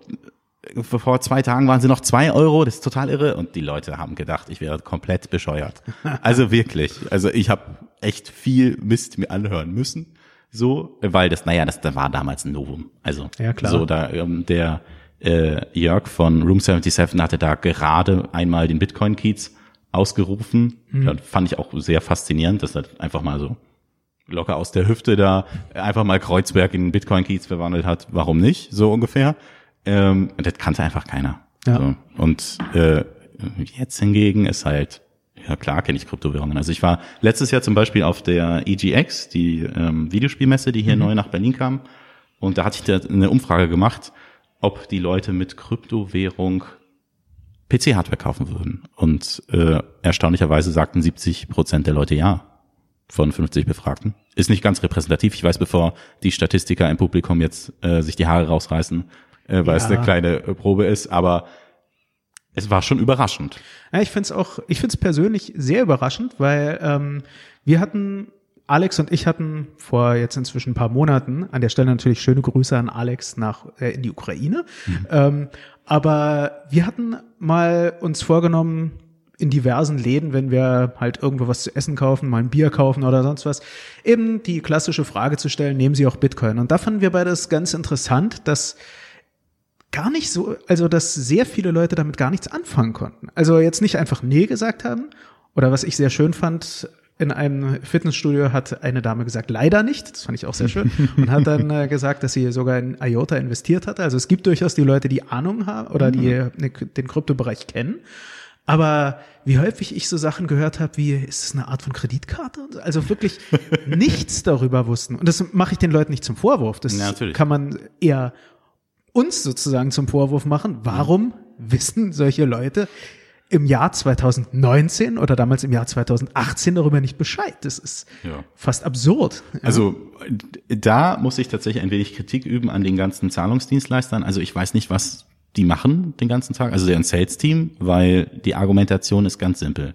vor zwei Tagen waren sie noch zwei Euro. Das ist total irre. Und die Leute haben gedacht, ich wäre komplett bescheuert. [laughs] Also wirklich. Also ich habe echt viel Mist mir anhören müssen. So, weil das, naja, das, das war damals ein Novum. Also ja, klar. so da ähm, der äh, Jörg von Room 77 hatte da gerade einmal den Bitcoin-Keys ausgerufen. Mhm. Das fand ich auch sehr faszinierend, dass das einfach mal so locker aus der Hüfte da einfach mal Kreuzberg in Bitcoin-Keys verwandelt hat. Warum nicht? So ungefähr. Ähm, das kannte einfach keiner. Ja. So. Und äh, jetzt hingegen ist halt, ja klar kenne ich Kryptowährungen. Also ich war letztes Jahr zum Beispiel auf der EGX, die ähm, Videospielmesse, die hier mhm. neu nach Berlin kam. Und da hatte ich da eine Umfrage gemacht, ob die Leute mit Kryptowährung PC-Hardware kaufen würden. Und äh, erstaunlicherweise sagten 70 Prozent der Leute ja von 50 Befragten. Ist nicht ganz repräsentativ. Ich weiß, bevor die Statistiker im Publikum jetzt äh, sich die Haare rausreißen, äh, weil ja. es eine kleine äh, Probe ist, aber es war schon überraschend. Ja, ich finde es auch, ich finde es persönlich sehr überraschend, weil ähm, wir hatten Alex und ich hatten vor jetzt inzwischen ein paar Monaten, an der Stelle natürlich schöne Grüße an Alex nach äh, in die Ukraine. Mhm. Ähm, aber wir hatten mal uns vorgenommen, in diversen Läden, wenn wir halt irgendwo was zu essen kaufen, mal ein Bier kaufen oder sonst was, eben die klassische Frage zu stellen, nehmen Sie auch Bitcoin? Und da fanden wir beides ganz interessant, dass gar nicht so, also dass sehr viele Leute damit gar nichts anfangen konnten. Also jetzt nicht einfach Nee gesagt haben oder was ich sehr schön fand, in einem Fitnessstudio hat eine Dame gesagt, leider nicht. Das fand ich auch sehr schön. Und hat dann äh, gesagt, dass sie sogar in IOTA investiert hatte. Also es gibt durchaus die Leute, die Ahnung haben oder die mhm. den Kryptobereich kennen. Aber wie häufig ich so Sachen gehört habe, wie, ist es eine Art von Kreditkarte? Also wirklich [laughs] nichts darüber wussten. Und das mache ich den Leuten nicht zum Vorwurf. Das ja, kann man eher uns sozusagen zum Vorwurf machen, warum wissen solche Leute im Jahr 2019 oder damals im Jahr 2018 darüber nicht Bescheid. Das ist Ja. fast absurd. Ja. Also da muss ich tatsächlich ein wenig Kritik üben an den ganzen Zahlungsdienstleistern. Also ich weiß nicht, was die machen den ganzen Tag, also deren Sales-Team, weil die Argumentation ist ganz simpel.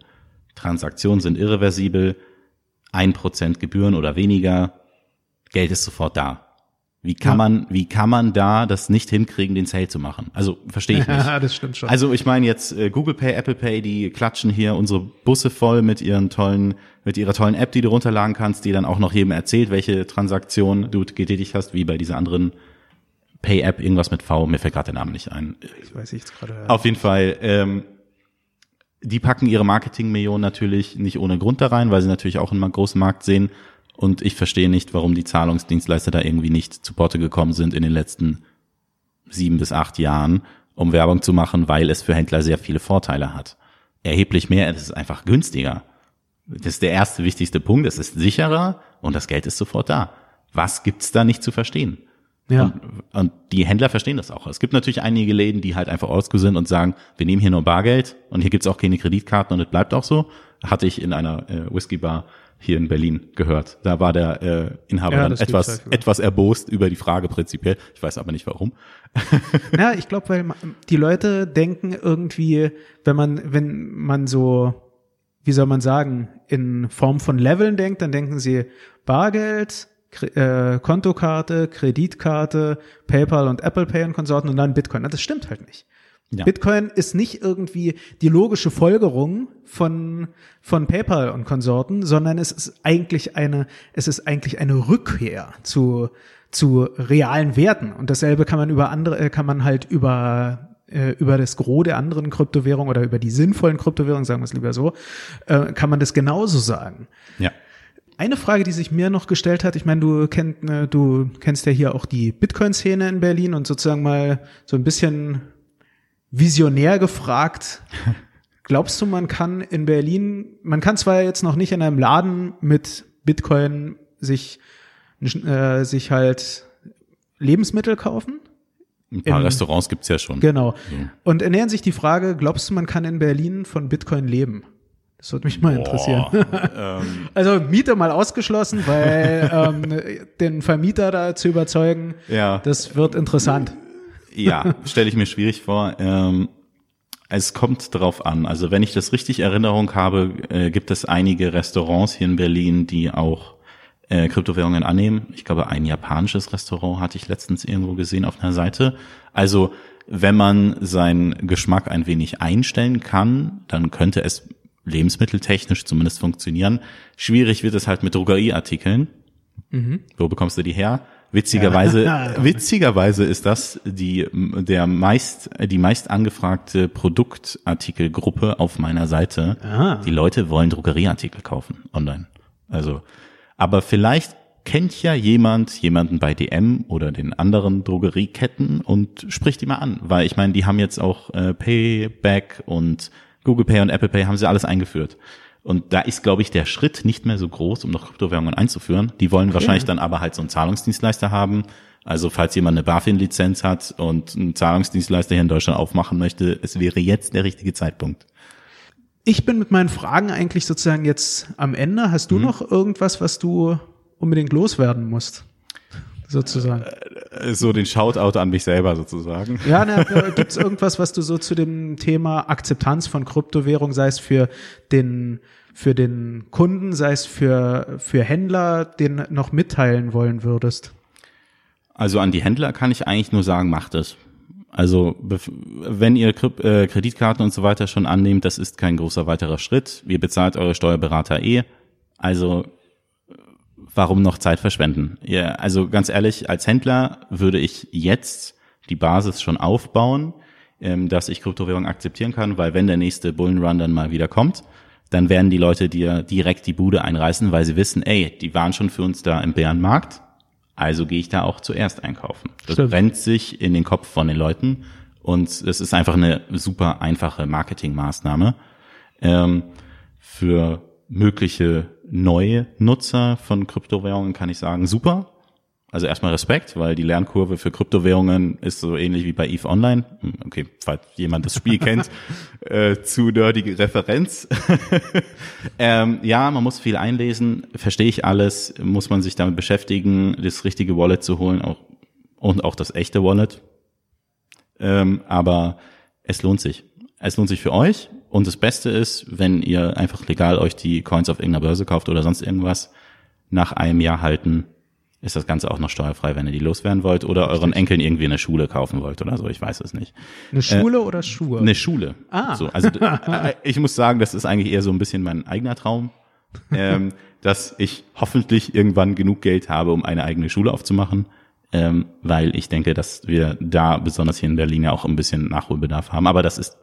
Transaktionen sind irreversibel, ein Prozent Gebühren oder weniger, Geld ist sofort da. Wie kann Ja. man, wie kann man da das nicht hinkriegen, den Sale zu machen? Also verstehe ich nicht. ja, [laughs] das stimmt schon. Also ich meine jetzt äh, Google Pay, Apple Pay, die klatschen hier unsere Busse voll mit ihren tollen, mit ihrer tollen App, die du runterladen kannst, die dann auch noch jedem erzählt, welche Transaktion du getätigt hast, wie bei dieser anderen Pay-App, irgendwas mit V, mir fällt gerade der Name nicht ein. ich weiß jetzt gerade. Auf jeden Fall, ähm, die packen ihre Marketingmillionen natürlich nicht ohne Grund da rein, weil sie natürlich auch einen großen Markt sehen. Und ich verstehe nicht, warum die Zahlungsdienstleister da irgendwie nicht zu Potte gekommen sind in den letzten sieben bis acht Jahren, um Werbung zu machen, weil es für Händler sehr viele Vorteile hat. Erheblich mehr, es ist einfach günstiger. Das ist der erste wichtigste Punkt. Es ist sicherer und das Geld ist sofort da. Was gibt's da nicht zu verstehen? Ja. Und, und die Händler verstehen das auch. Es gibt natürlich einige Läden, die halt einfach oldschool sind und sagen, wir nehmen hier nur Bargeld und hier gibt's auch keine Kreditkarten und es bleibt auch so. Hatte ich in einer äh, Whisky-Bar hier in Berlin gehört. Da war der äh, Inhaber Ja, dann etwas, häufiger. etwas erbost über die Frage prinzipiell. Ich weiß aber nicht warum. [laughs] Ja, ich glaube, weil die Leute denken irgendwie, wenn man, wenn man so, wie soll man sagen, in Form von Leveln denkt, dann denken sie Bargeld, Kre- äh, Kontokarte, Kreditkarte, PayPal und Apple Pay und Konsorten und dann Bitcoin. Na, Das stimmt halt nicht. Ja. Bitcoin ist nicht irgendwie die logische Folgerung von, von PayPal und Konsorten, sondern es ist eigentlich eine, es ist eigentlich eine Rückkehr zu, zu realen Werten. Und dasselbe kann man über andere, äh, kann man halt über, äh, über das Gros der anderen Kryptowährungen oder über die sinnvollen Kryptowährungen, sagen wir es lieber so, äh, kann man das genauso sagen. Ja. Eine Frage, die sich mir noch gestellt hat, ich meine, du kennt, äh, du kennst ja hier auch die Bitcoin-Szene in Berlin und sozusagen mal so ein bisschen visionär gefragt. [laughs] Glaubst du, man kann in Berlin, man kann zwar jetzt noch nicht in einem Laden mit Bitcoin sich, äh, sich halt Lebensmittel kaufen? Ein paar Im- Restaurants gibt's ja schon. Genau. Und ernähren sich die Frage, glaubst du, man kann in Berlin von Bitcoin leben? Das würde mich mal interessieren. ähm, [laughs] Also Miete mal ausgeschlossen, weil [laughs] ähm, den Vermieter da zu überzeugen, ja. das wird interessant. Ja, stelle ich mir schwierig vor. Ähm, es kommt drauf an. Also wenn ich das richtig Erinnerung habe, äh, gibt es einige Restaurants hier in Berlin, die auch äh, Kryptowährungen annehmen. Ich glaube, ein japanisches Restaurant hatte ich letztens irgendwo gesehen auf einer Seite. Also wenn man seinen Geschmack ein wenig einstellen kann, dann könnte es lebensmitteltechnisch zumindest funktionieren. Schwierig wird es halt mit Drogerieartikeln. Wo bekommst du die her? Witzigerweise, [laughs] witzigerweise ist das die, der meist, die meist angefragte Produktartikelgruppe auf meiner Seite. Ah. Die Leute wollen Drogerieartikel kaufen online. Also, aber vielleicht kennt ja jemand jemanden bei DM oder den anderen Drogerieketten und spricht die mal an, weil ich meine, die haben jetzt auch äh, Payback und Google Pay und Apple Pay haben sie alles eingeführt. Und da ist, glaube ich, der Schritt nicht mehr so groß, um noch Kryptowährungen einzuführen. Die wollen wahrscheinlich dann aber halt so einen Zahlungsdienstleister haben. Also falls jemand eine BaFin-Lizenz hat und einen Zahlungsdienstleister hier in Deutschland aufmachen möchte, es wäre jetzt der richtige Zeitpunkt. Ich bin mit meinen Fragen eigentlich sozusagen jetzt am Ende. Hast du noch irgendwas, was du unbedingt loswerden musst? Sozusagen. Äh, So den Shoutout an mich selber sozusagen. Ja, ne, gibt es irgendwas, was du so zu dem Thema Akzeptanz von Kryptowährung, sei es für den, für den Kunden, sei es für, für Händler, den noch mitteilen wollen würdest? Also an die Händler kann ich eigentlich nur sagen, macht es. Also wenn ihr äh, Kreditkarten und so weiter schon annehmt, das ist kein großer weiterer Schritt. Ihr bezahlt eure Steuerberater eh. Also warum noch Zeit verschwenden? Ja, also ganz ehrlich, als Händler würde ich jetzt die Basis schon aufbauen, ähm, dass ich Kryptowährung akzeptieren kann, weil wenn der nächste Bullenrun dann mal wieder kommt, dann werden die Leute dir direkt die Bude einreißen, weil sie wissen, ey, die waren schon für uns da im Bärenmarkt, also gehe ich da auch zuerst einkaufen. Das Stimmt. brennt sich in den Kopf von den Leuten und es ist einfach eine super einfache Marketingmaßnahme. Ähm, für mögliche neue Nutzer von Kryptowährungen kann ich sagen, super. Also erstmal Respekt, weil die Lernkurve für Kryptowährungen ist so ähnlich wie bei EVE Online. Hm, okay, falls jemand das Spiel kennt, [laughs] äh, zu nerdige Referenz. [laughs] ähm, ja, man muss viel einlesen, verstehe ich alles, muss man sich damit beschäftigen, das richtige Wallet zu holen auch, und auch das echte Wallet. Ähm, aber es lohnt sich. Es lohnt sich für euch und das Beste ist, wenn ihr einfach legal euch die Coins auf irgendeiner Börse kauft oder sonst irgendwas, nach einem Jahr halten ist das Ganze auch noch steuerfrei, wenn ihr die loswerden wollt oder Richtig. euren Enkeln irgendwie eine Schule kaufen wollt oder so. Ich weiß es nicht. Eine Schule äh, oder Schuhe? Eine Schule. Ah. So, also äh, ich muss sagen, das ist eigentlich eher so ein bisschen mein eigener Traum, ähm, [laughs] dass ich hoffentlich irgendwann genug Geld habe, um eine eigene Schule aufzumachen. Ähm, weil ich denke, dass wir da besonders hier in Berlin ja auch ein bisschen Nachholbedarf haben. Aber das ist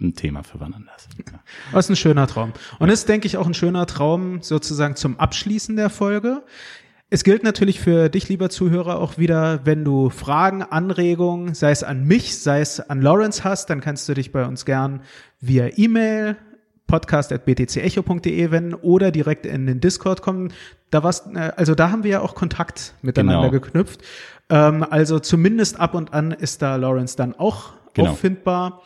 ein Thema für wann anders. Ja. Das ist ein schöner Traum. Und ja. ist, denke ich, auch ein schöner Traum sozusagen zum Abschließen der Folge. Es gilt natürlich für dich, lieber Zuhörer, auch wieder, wenn du Fragen, Anregungen, sei es an mich, sei es an Lawrence hast, dann kannst du dich bei uns gern via E-Mail podcast.btcecho.de wenden oder direkt in den Discord kommen. Da was, äh, also da haben wir ja auch Kontakt miteinander genau. geknüpft. Ähm, also zumindest ab und an ist da Lawrence dann auch genau. auffindbar.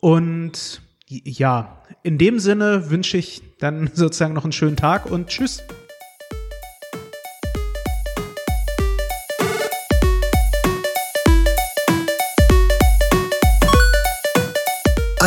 Und ja, in dem Sinne wünsche ich dann [laughs] sozusagen noch einen schönen Tag und tschüss.